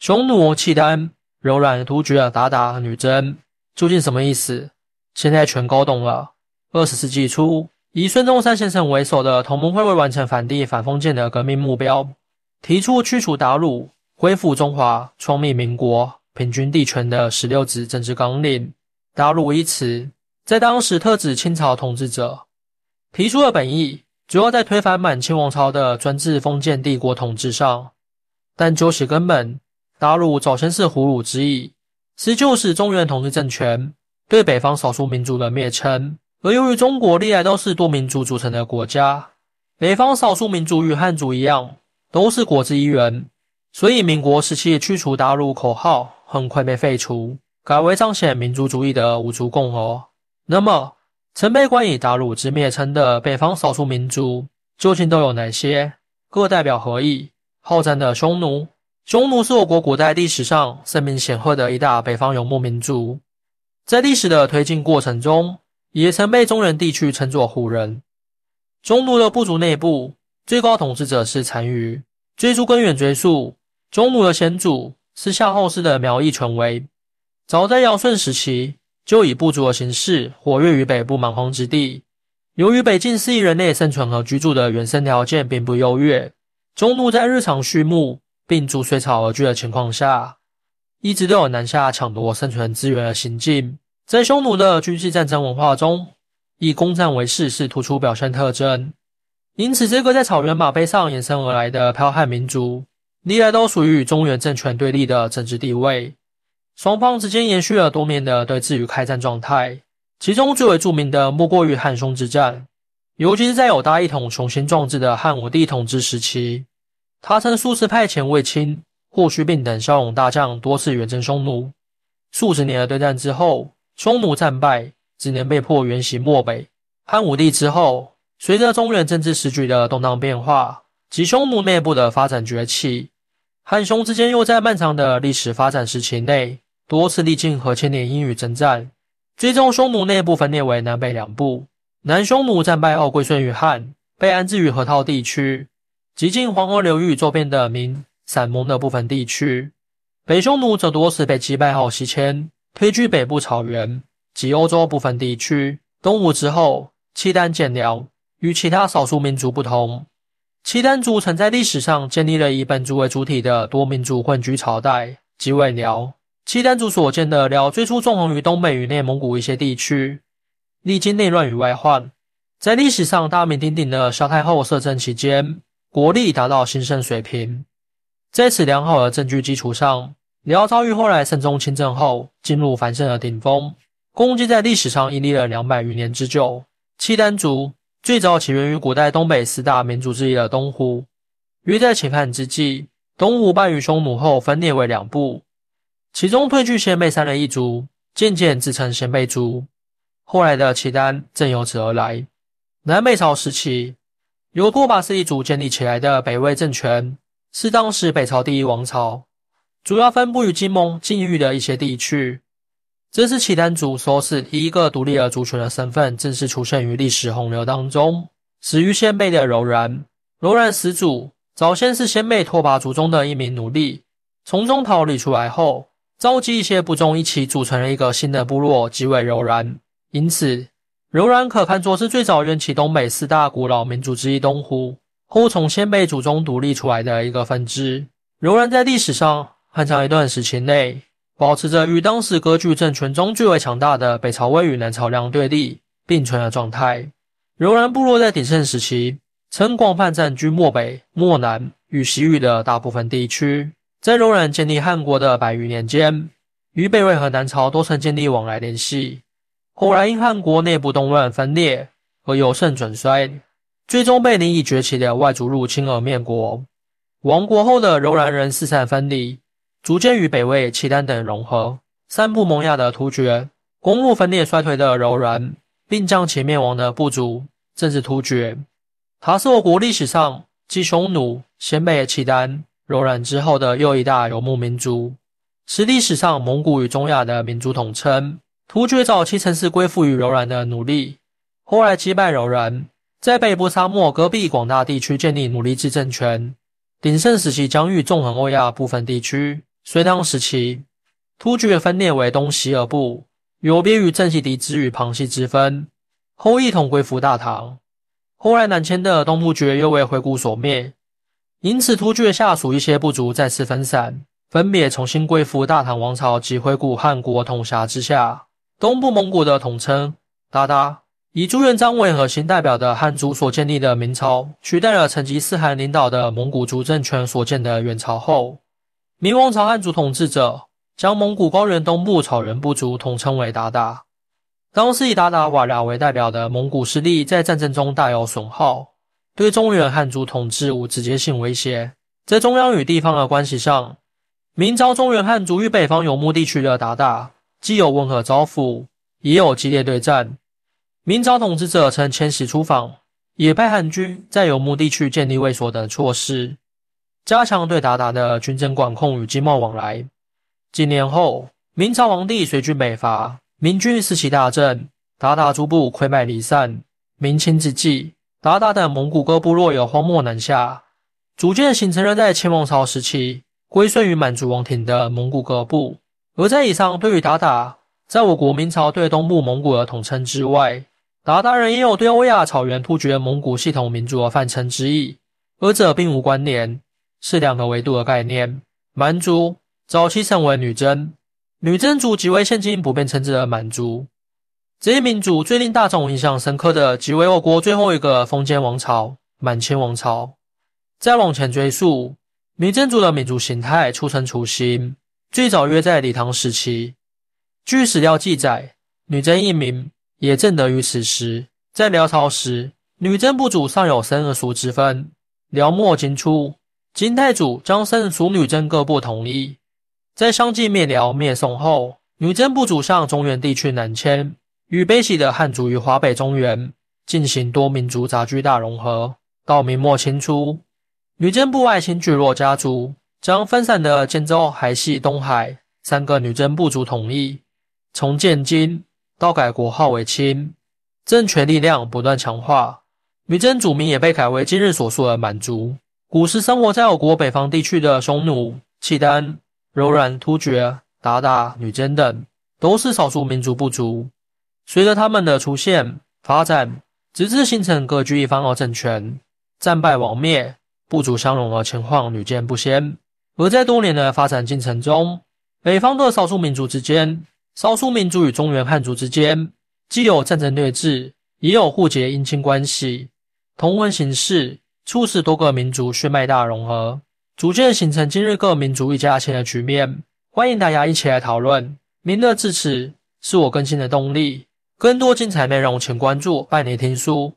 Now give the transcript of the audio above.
匈奴、契丹、柔然、突厥、鞑靼、女真，究竟什么意思？现在全搞懂了。二十世纪初，以孙中山先生为首的同盟会为完成反帝反封建的革命目标，提出驱除鞑虏、恢复中华、创立民国、平均地权的十六字政治纲领。鞑虏一词在当时特指清朝统治者，提出的本意。主要在推翻满清王朝的专制封建帝国统治上，但究其根本，大陆早先是胡虏之意，其实就是中原统治政权对北方少数民族的蔑称。而由于中国历来都是多民族组成的国家，北方少数民族与汉族一样都是国之一员，所以民国时期驱除大陆口号很快被废除，改为彰显民族主义的五族共和。那么，曾被冠以“大陆之蔑称的北方少数民族究竟都有哪些？各代表何意？好战的匈奴，匈奴是我国古代历史上声名显赫的一大北方游牧民族，在历史的推进过程中，也曾被中原地区称作胡人。匈奴的部族内部最高统治者是单于。追溯根源，追溯匈奴的先祖是夏后氏的苗裔权威，早在尧舜时期。就以部族的形式活跃于北部蛮荒之地。由于北境适宜人类生存和居住的原生条件并不优越，匈奴在日常畜牧并逐水草而居的情况下，一直都有南下抢夺生存资源的行径。在匈奴的军事战争文化中，以攻占为事是突出表现特征。因此，这个在草原马背上衍生而来的剽悍民族，历来都属于与中原政权对立的政治地位。双方之间延续了多年的对峙与开战状态，其中最为著名的莫过于汉匈之战，尤其是在有大一统雄心壮志的汉武帝统治时期，他曾数次派遣卫青、霍去病等骁勇大将多次远征匈奴。数十年的对战之后，匈奴战败，只能被迫原形漠北。汉武帝之后，随着中原政治时局的动荡变化及匈奴内部的发展崛起，汉匈之间又在漫长的历史发展时期内。多次历经和千年阴雨征战，最终匈奴内部分裂为南北两部。南匈奴战败后归顺于汉，被安置于河套地区，及近黄河流域周边的明、散蒙的部分地区。北匈奴则多次被击败后西迁，退居北部草原及欧洲部分地区。东吴之后，契丹建辽。与其他少数民族不同，契丹族曾在历史上建立了以本族为主体的多民族混居朝代，即为辽。契丹族所建的辽，最初纵横于东北与内蒙古一些地区，历经内乱与外患，在历史上大名鼎鼎的萧太后摄政期间，国力达到兴盛水平。在此良好的证据基础上，辽遭遇后来圣宗亲政后，进入繁盛的顶峰，共计在历史上屹立了两百余年之久。契丹族最早起源于古代东北四大民族之一的东胡，约在秦汉之际，东胡败于匈奴后，分裂为两部。其中退居鲜卑三人一族，渐渐自称鲜卑族。后来的契丹正由此而来。南北朝时期，由拓跋氏一族建立起来的北魏政权，是当时北朝第一王朝，主要分布于金蒙、晋域的一些地区。这是契丹族首次以一个独立而族群的身份正式出现于历史洪流当中。始于鲜卑的柔然，柔然始祖早先是鲜卑拓跋族中的一名奴隶，从中逃离出来后。召集一些部众一起组成了一个新的部落，即为柔然。因此，柔然可看作是最早源起东北四大古老民族之一东胡，后从鲜卑族中独立出来的一个分支。柔然在历史上很长一段时期内，保持着与当时割据政权中最为强大的北朝魏与南朝梁对立并存的状态。柔然部落在鼎盛时期，曾广泛占据漠北、漠南与西域的大部分地区。在柔然建立汉国的百余年间，与北魏和南朝都曾建立往来联系。后来因汉国内部动乱分裂而由盛转衰，最终被另一崛起的外族入侵而灭国。亡国后的柔然人四散分离，逐渐与北魏、契丹等融合。三部蒙亚的突厥，公路分裂衰退的柔然，并将其灭亡的部族正是突厥。它是我国历史上继匈奴、鲜卑、契丹。柔然之后的又一大游牧民族，是历史上蒙古与中亚的民族统称。突厥早期曾是归附于柔然的奴隶，后来击败柔然，在北部沙漠戈壁广大地区建立奴隶制政权。鼎盛时期疆域纵横欧亚部分地区，隋唐时期，突厥分裂为东西二部，有别于正西狄支与旁系之分，后一同归附大唐。后来南迁的东突厥又为回鹘所灭，因此突厥下属一些部族再次分散，分别重新归附大唐王朝及回鹘汗国统辖之下。东部蒙古的统称鞑靼，以朱元璋为核心代表的汉族所建立的明朝，取代了成吉思汗领导的蒙古族政权所建的元朝后。明王朝汉族统治者将蒙古高原东部草原部族统称为鞑靼。当时以鞑靼瓦剌为代表的蒙古势力在战争中大有损耗，对中原汉族统治无直接性威胁。在中央与地方的关系上，明朝中原汉族与北方游牧地区的鞑靼既有温和招抚，也有激烈对战。明朝统治者曾迁徙出访，也派汉军在游牧地区建立卫所等措施。加强对鞑靼的军政管控与经贸往来。几年后，明朝皇帝随军北伐，明军士气大振，鞑靼逐步溃败离散。明清之际，鞑靼等蒙古各部落有荒漠南下，逐渐形成了在清王朝时期归顺于满族王庭的蒙古各部。而在以上对于鞑靼在我国明朝对东部蒙古的统称之外，鞑靼人也有对欧亚草原突厥蒙古系统民族的泛称之意，而者并无关联。是两个维度的概念。蛮族早期称为女真，女真族即为现今普遍称之的满族。这一民族最令大众印象深刻的，即为我国最后一个封建王朝——满清王朝。再往前追溯，女真族的民族形态出生雏形，最早约在李唐时期。据史料记载，女真一名也正得于此时。在辽朝时，女真部族尚有生和属之分。辽末金初。金太祖将生属女真各部统一，在相继灭辽灭宋后，女真部族向中原地区南迁，与北西的汉族与华北中原进行多民族杂居大融合。到明末清初，女真部外新聚落家族将分散的建州、海西、东海三个女真部族统一，从建金到改国号为清，政权力量不断强化，女真族名也被改为今日所说的满族。古时生活在我国北方地区的匈奴、契丹、柔然、突厥、鞑靼、女真等，都是少数民族部族。随着他们的出现、发展，直至形成各据一方的政权，战败亡灭，部族相融的情况屡见不鲜。而在多年的发展进程中，北方的少数民族之间、少数民族与中原汉族之间，既有战争对峙，也有互结姻亲关系，同文形式。促使多个民族血脉大融合，逐渐形成今日各民族一家亲的局面。欢迎大家一起来讨论。您的支持是我更新的动力。更多精彩内容，请关注拜年听书。